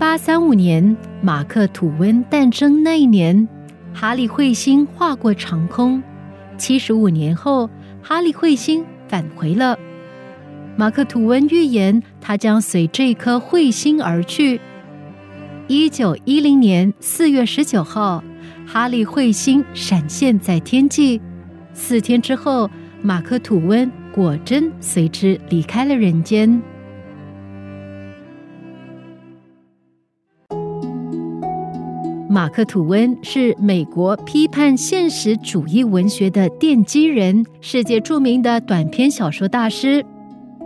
八三五年，马克·吐温诞生那一年，哈利彗星划过长空。七十五年后，哈利彗星返回了。马克·吐温预言，他将随这颗彗星而去。一九一零年四月十九号，哈利彗星闪现在天际。四天之后，马克·吐温果真随之离开了人间。马克·吐温是美国批判现实主义文学的奠基人，世界著名的短篇小说大师。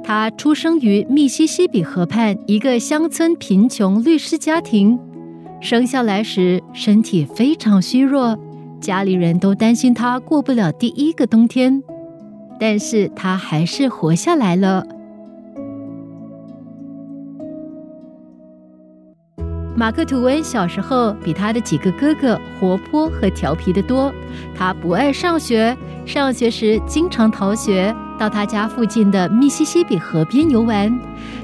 他出生于密西西比河畔一个乡村贫穷律师家庭，生下来时身体非常虚弱，家里人都担心他过不了第一个冬天，但是他还是活下来了。马克·吐温小时候比他的几个哥哥活泼和调皮得多。他不爱上学，上学时经常逃学，到他家附近的密西西比河边游玩。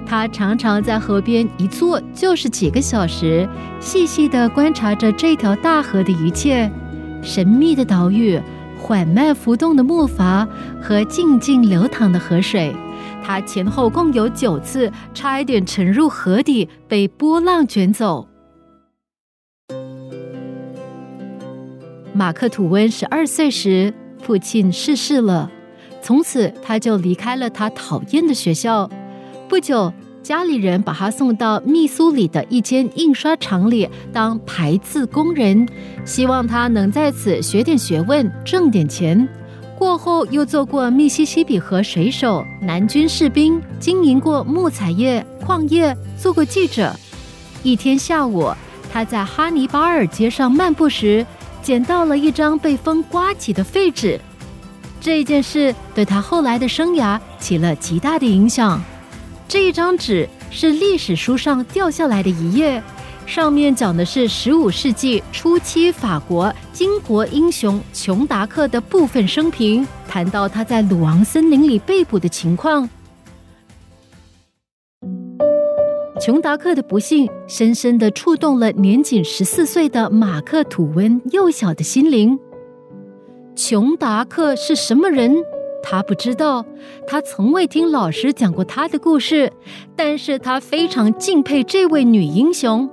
他常常在河边一坐就是几个小时，细细地观察着这条大河的一切：神秘的岛屿、缓慢浮动的木筏和静静流淌的河水。他前后共有九次差一点沉入河底，被波浪卷走。马克·吐温十二岁时，父亲逝世了，从此他就离开了他讨厌的学校。不久，家里人把他送到密苏里的一间印刷厂里当排字工人，希望他能在此学点学问，挣点钱。过后又做过密西西比河水手、南军士兵，经营过木材业、矿业，做过记者。一天下午，他在哈尼巴尔街上漫步时，捡到了一张被风刮起的废纸。这件事对他后来的生涯起了极大的影响。这一张纸是历史书上掉下来的一页。上面讲的是十五世纪初期法国巾帼英雄琼达克的部分生平，谈到他在鲁昂森林里被捕的情况。琼达克的不幸深深的触动了年仅十四岁的马克·吐温幼小的心灵。琼达克是什么人？他不知道，他从未听老师讲过他的故事，但是他非常敬佩这位女英雄。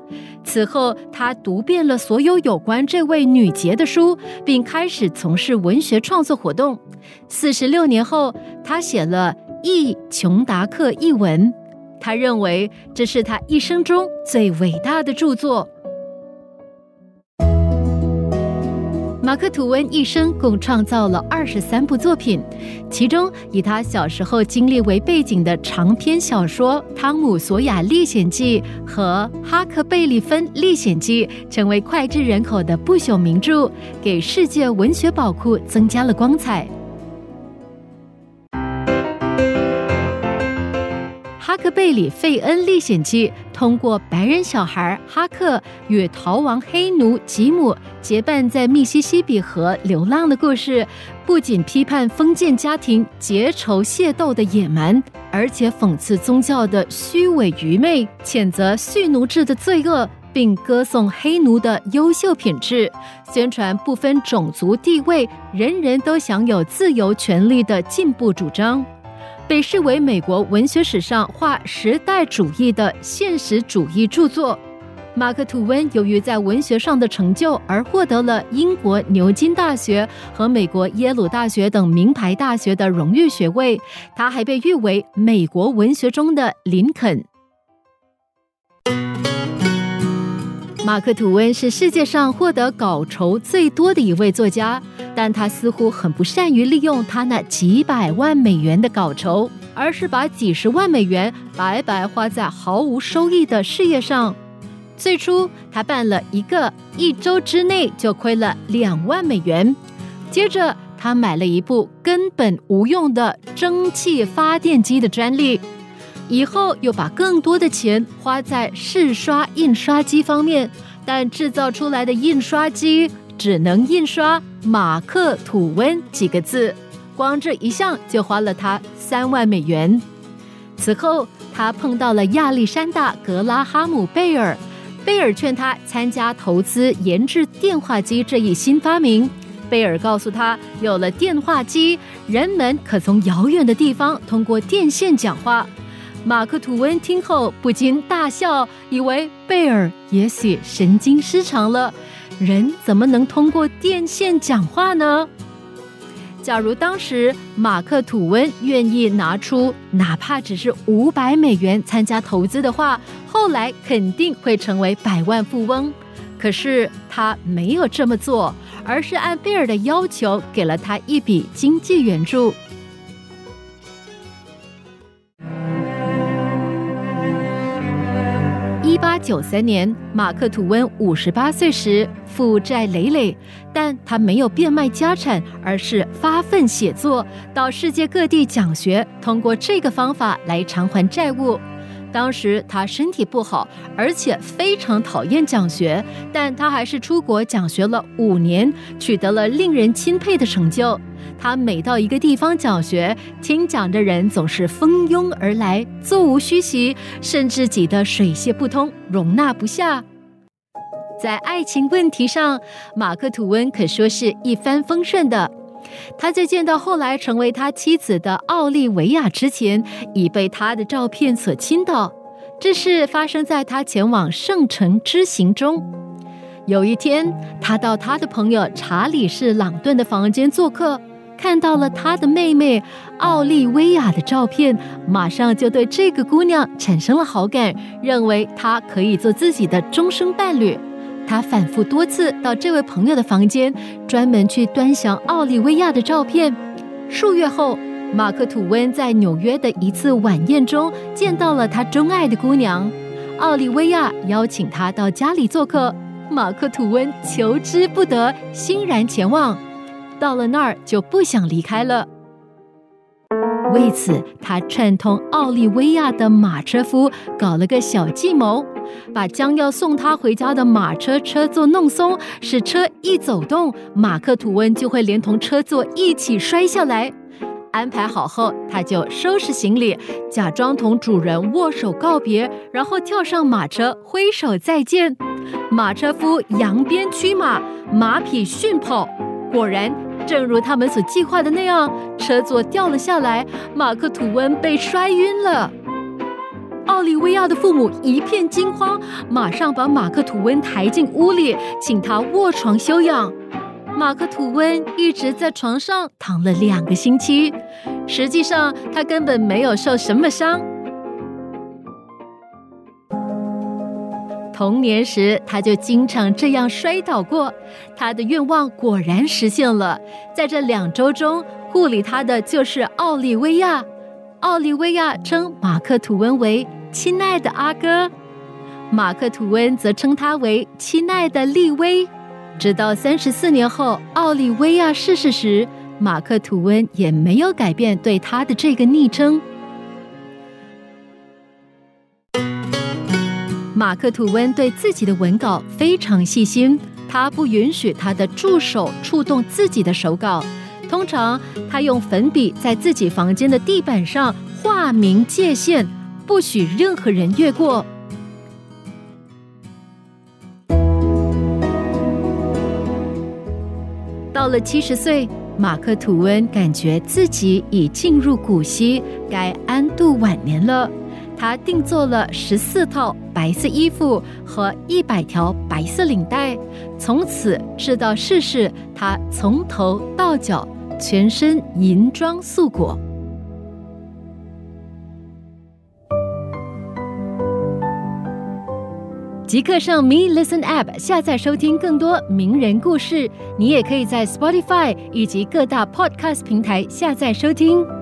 此后，他读遍了所有有关这位女杰的书，并开始从事文学创作活动。四十六年后，他写了《忆琼达克》一文，他认为这是他一生中最伟大的著作。马克·吐温一生共创造了二十三部作品，其中以他小时候经历为背景的长篇小说《汤姆·索亚历险记》和《哈克贝利芬历险记》成为脍炙人口的不朽名著，给世界文学宝库增加了光彩。《哈克贝里费恩历险记》通过白人小孩哈克与逃亡黑奴吉姆结伴在密西西比河流浪的故事，不仅批判封建家庭结仇械斗的野蛮，而且讽刺宗教的虚伪愚昧，谴责蓄奴制的罪恶，并歌颂黑奴的优秀品质，宣传不分种族地位，人人都享有自由权利的进步主张。被视为美国文学史上划时代主义的现实主义著作。马克·吐温由于在文学上的成就而获得了英国牛津大学和美国耶鲁大学等名牌大学的荣誉学位。他还被誉为美国文学中的林肯。马克·吐温是世界上获得稿酬最多的一位作家。但他似乎很不善于利用他那几百万美元的稿酬，而是把几十万美元白白花在毫无收益的事业上。最初，他办了一个，一周之内就亏了两万美元。接着，他买了一部根本无用的蒸汽发电机的专利，以后又把更多的钱花在试刷印刷机方面，但制造出来的印刷机只能印刷“马克·吐温”几个字，光这一项就花了他三万美元。此后，他碰到了亚历山大·格拉哈姆·贝尔。贝尔劝他参加投资研制电话机这一新发明。贝尔告诉他，有了电话机，人们可从遥远的地方通过电线讲话。马克·吐温听后不禁大笑，以为贝尔也许神经失常了。人怎么能通过电线讲话呢？假如当时马克·吐温愿意拿出哪怕只是五百美元参加投资的话，后来肯定会成为百万富翁。可是他没有这么做，而是按贝尔的要求给了他一笔经济援助。九三年，马克·吐温五十八岁时，负债累累，但他没有变卖家产，而是发奋写作，到世界各地讲学，通过这个方法来偿还债务。当时他身体不好，而且非常讨厌讲学，但他还是出国讲学了五年，取得了令人钦佩的成就。他每到一个地方讲学，听讲的人总是蜂拥而来，座无虚席，甚至挤得水泄不通，容纳不下。在爱情问题上，马克·吐温可说是一帆风顺的。他在见到后来成为他妻子的奥利维亚之前，已被他的照片所倾倒。这事发生在他前往圣城之行中。有一天，他到他的朋友查理士·朗顿的房间做客，看到了他的妹妹奥利维亚的照片，马上就对这个姑娘产生了好感，认为她可以做自己的终生伴侣。他反复多次到这位朋友的房间，专门去端详奥利维亚的照片。数月后，马克·吐温在纽约的一次晚宴中见到了他钟爱的姑娘奥利维亚，邀请他到家里做客。马克·吐温求之不得，欣然前往。到了那儿就不想离开了。为此，他串通奥利维亚的马车夫搞了个小计谋。把将要送他回家的马车车座弄松，使车一走动，马克·吐温就会连同车座一起摔下来。安排好后，他就收拾行李，假装同主人握手告别，然后跳上马车挥手再见。马车夫扬鞭驱马，马匹迅跑。果然，正如他们所计划的那样，车座掉了下来，马克·吐温被摔晕了。奥利维亚的父母一片惊慌，马上把马克·吐温抬进屋里，请他卧床休养。马克·吐温一直在床上躺了两个星期，实际上他根本没有受什么伤。童年时他就经常这样摔倒过，他的愿望果然实现了。在这两周中，护理他的就是奥利维亚。奥利维亚称马克·吐温为。亲爱的阿哥，马克·吐温则称他为亲爱的利威。直到三十四年后，奥利维亚逝世时，马克·吐温也没有改变对他的这个昵称。马克·吐温对自己的文稿非常细心，他不允许他的助手触动自己的手稿。通常，他用粉笔在自己房间的地板上画明界限。不许任何人越过。到了七十岁，马克·吐温感觉自己已进入古稀，该安度晚年了。他定做了十四套白色衣服和一百条白色领带，从此直到逝世，他从头到脚全身银装素裹。即刻上 Me Listen App 下载收听更多名人故事。你也可以在 Spotify 以及各大 Podcast 平台下载收听。